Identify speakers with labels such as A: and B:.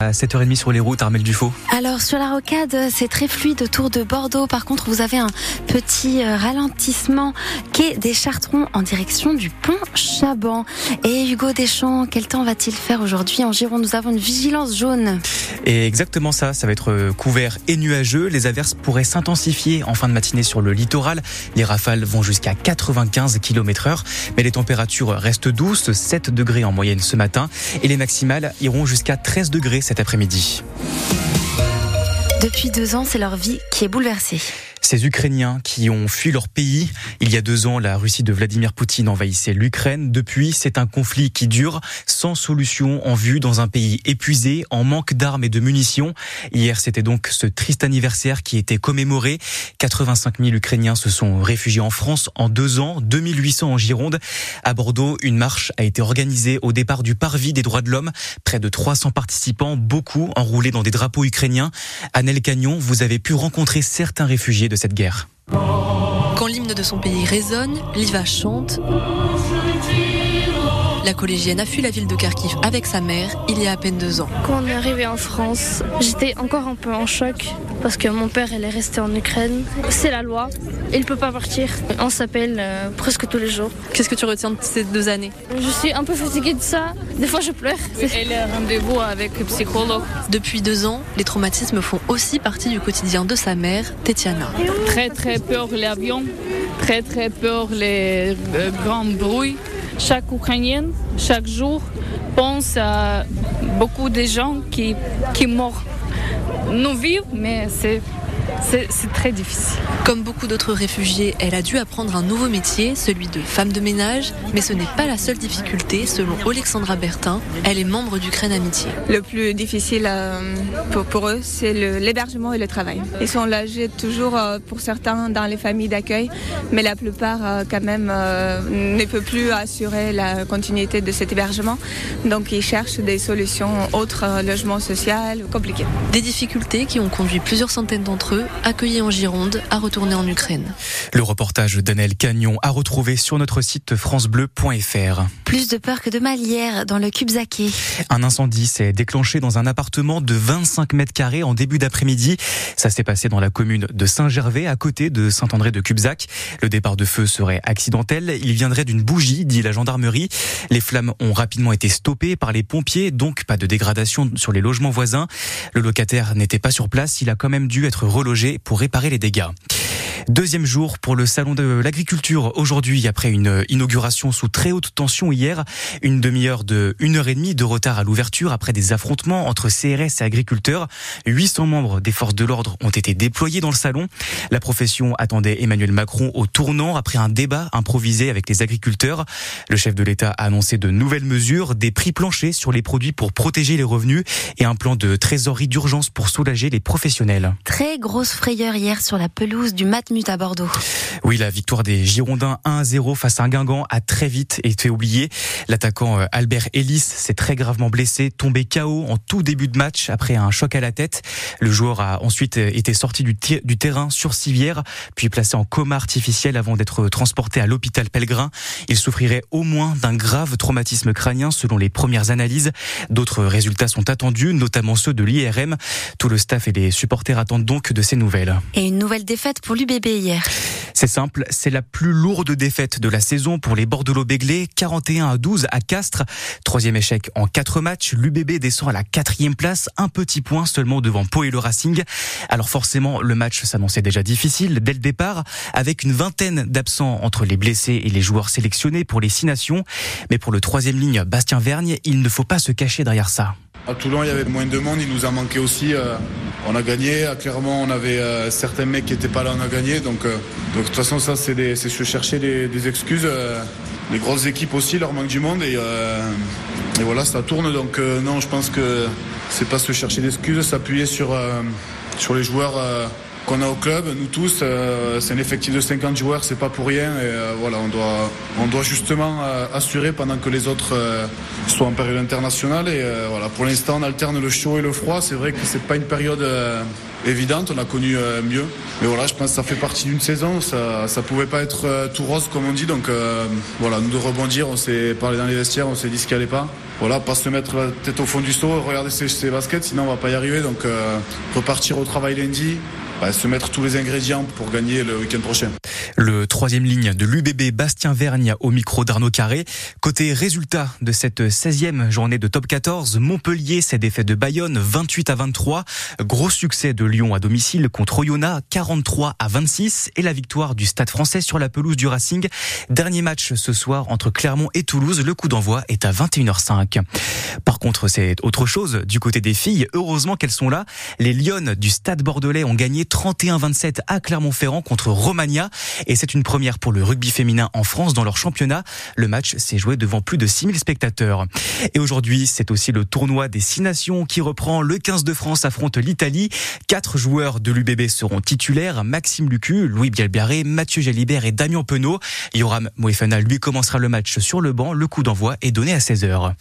A: À 7h30 sur les routes, Armel Dufaux.
B: Alors sur la rocade, c'est très fluide autour de Bordeaux. Par contre, vous avez un petit euh, ralentissement quai des Chartrons en direction du pont Chaban. Et Hugo Deschamps, quel temps va-t-il faire aujourd'hui en Gironde? Nous avons une vigilance jaune.
A: Et exactement ça, ça va être euh, couvert et nuageux. Les averses pourraient s'intensifier en fin de matinée sur le littoral. Les rafales vont jusqu'à 95 km heure. Mais les températures restent douces, 7 degrés en moyenne ce matin. Et les maximales iront jusqu'à 13 degrés cet après-midi.
B: Depuis deux ans, c'est leur vie qui est bouleversée.
A: Ces Ukrainiens qui ont fui leur pays. Il y a deux ans, la Russie de Vladimir Poutine envahissait l'Ukraine. Depuis, c'est un conflit qui dure sans solution en vue dans un pays épuisé, en manque d'armes et de munitions. Hier, c'était donc ce triste anniversaire qui était commémoré. 85 000 Ukrainiens se sont réfugiés en France en deux ans, 2800 en Gironde. À Bordeaux, une marche a été organisée au départ du Parvis des droits de l'homme. Près de 300 participants, beaucoup enroulés dans des drapeaux ukrainiens. Annelle Cagnon, vous avez pu rencontrer certains réfugiés de cette guerre.
C: Quand l'hymne de son pays résonne, Liva chante. La collégienne a fui la ville de Kharkiv avec sa mère il y a à peine deux ans.
D: Quand on est arrivé en France, j'étais encore un peu en choc parce que mon père elle est resté en Ukraine. C'est la loi, il ne peut pas partir. On s'appelle euh, presque tous les jours.
C: Qu'est-ce que tu retiens de ces deux années?
D: Je suis un peu fatiguée de ça. Des fois je pleure.
E: Elle a rendez-vous avec un psychologue.
C: Depuis deux ans, les traumatismes font aussi partie du quotidien de sa mère, Tetiana.
E: Très très peur l'avion, très très peur les euh, grands bruits. Chaque Ukrainienne, chaque jour, pense à beaucoup de gens qui, qui. Nous vivons, mais c'est c'est très difficile.
C: Comme beaucoup d'autres réfugiés, elle a dû apprendre un nouveau métier, celui de femme de ménage. Mais ce n'est pas la seule difficulté, selon Alexandra Bertin. Elle est membre d'Ukraine Amitié.
F: Le plus difficile euh, pour, eux, c'est l'hébergement et le travail. Ils sont logés toujours euh, pour certains dans les familles d'accueil, mais la plupart euh, quand même ne peuvent plus assurer la continuité de cet hébergement. Donc ils cherchent des solutions autres, logement social, compliqués.
C: Des difficultés qui ont conduit plusieurs centaines d'entre eux accueillis en Gironde, à retourner en Ukraine.
A: Le reportage d'Anel Cagnon à retrouver sur notre site francebleu.fr.
B: Plus de peur que de mal hier dans le Cubzaquet.
A: Un incendie s'est déclenché dans un appartement de 25 mètres carrés en début d'après-midi. Ça s'est passé dans la commune de Saint-Gervais, à côté de Saint-André de Cubzac. Le départ de feu serait accidentel. Il viendrait d'une bougie, dit la gendarmerie. Les flammes ont rapidement été stoppées par les pompiers, donc pas de dégradation sur les logements voisins. Le locataire n'était pas sur place. Il a quand même dû être relogé pour réparer les dégâts. Deuxième jour pour le salon de l'agriculture aujourd'hui après une inauguration sous très haute tension hier. Une demi-heure de une heure et demie de retard à l'ouverture après des affrontements entre CRS et agriculteurs. 800 membres des forces de l'ordre ont été déployés dans le salon. La profession attendait Emmanuel Macron au tournant après un débat improvisé avec les agriculteurs. Le chef de l'État a annoncé de nouvelles mesures, des prix planchers sur les produits pour protéger les revenus et un plan de trésorerie d'urgence pour soulager les professionnels.
B: Très frayeur hier sur la pelouse du Matmut à Bordeaux.
A: Oui, la victoire des Girondins 1-0 face à un Guingamp a très vite été oubliée. L'attaquant euh, Albert Ellis s'est très gravement blessé, tombé KO en tout début de match après un choc à la tête. Le joueur a ensuite euh, été sorti du, du terrain sur civière, puis placé en coma artificiel avant d'être transporté à l'hôpital Pellegrin. Il souffrirait au moins d'un grave traumatisme crânien selon les premières analyses. D'autres résultats sont attendus, notamment ceux de l'IRM. Tout le staff et les supporters attendent donc de ces nouvelles.
B: Et une nouvelle défaite pour l'UBB hier.
A: C'est simple, c'est la plus lourde défaite de la saison pour les Bordelot-Béglés, 41 à 12 à Castres. Troisième échec en quatre matchs, l'UBB descend à la quatrième place, un petit point seulement devant Pau et le Racing. Alors forcément, le match s'annonçait déjà difficile dès le départ, avec une vingtaine d'absents entre les blessés et les joueurs sélectionnés pour les six nations. Mais pour le troisième ligne, Bastien Vergne, il ne faut pas se cacher derrière ça.
G: À Toulon, il y avait moins de monde, il nous a manqué aussi. Euh, on a gagné. Clairement, on avait euh, certains mecs qui n'étaient pas là, on a gagné. Donc, euh, de toute façon, ça, c'est se chercher des, excuses. les grosses équipes aussi, leur manque du monde. Et, et voilà, ça tourne. Donc non, je pense que c'est pas se chercher d'excuses, s'appuyer sur, sur les joueurs qu'on a au club, nous tous. c'est un effectif de 50 joueurs, c'est pas pour rien. Et voilà, on doit, on doit justement assurer pendant que les autres soient en période internationale. Et voilà, pour l'instant, on alterne le chaud et le froid. C'est vrai que c'est pas une période évidente, on a connu euh, mieux. Mais voilà, je pense que ça fait partie d'une saison, ça, ça pouvait pas être euh, tout rose comme on dit. Donc euh, voilà, nous de rebondir, on s'est parlé dans les vestiaires, on s'est dit ce qui allait pas. Voilà, pas se mettre la tête au fond du seau, regarder ses, ses baskets, sinon on va pas y arriver. Donc repartir au travail lundi, bah, se mettre tous les ingrédients pour gagner le week-end prochain.
A: Le troisième ligne de l'UBB Bastien Vergne au micro d'Arnaud Carré. Côté résultat de cette 16e journée de top 14, Montpellier s'est défait de Bayonne 28 à 23. Gros succès de Lyon à domicile contre Oyonnax 43 à 26 et la victoire du Stade français sur la pelouse du Racing. Dernier match ce soir entre Clermont et Toulouse. Le coup d'envoi est à 21h05. Par contre, c'est autre chose du côté des filles. Heureusement qu'elles sont là. Les Lyonnes du Stade Bordelais ont gagné 31-27 à Clermont-Ferrand contre Romagna. Et c'est une première pour le rugby féminin en France dans leur championnat. Le match s'est joué devant plus de 6000 spectateurs. Et aujourd'hui, c'est aussi le tournoi des six nations qui reprend. Le 15 de France affronte l'Italie. Quatre joueurs de l'UBB seront titulaires. Maxime Lucu, Louis Bielbiaré, Mathieu Jalibert et Damien Penaud. Yoram Moefana lui commencera le match sur le banc. Le coup d'envoi est donné à 16h.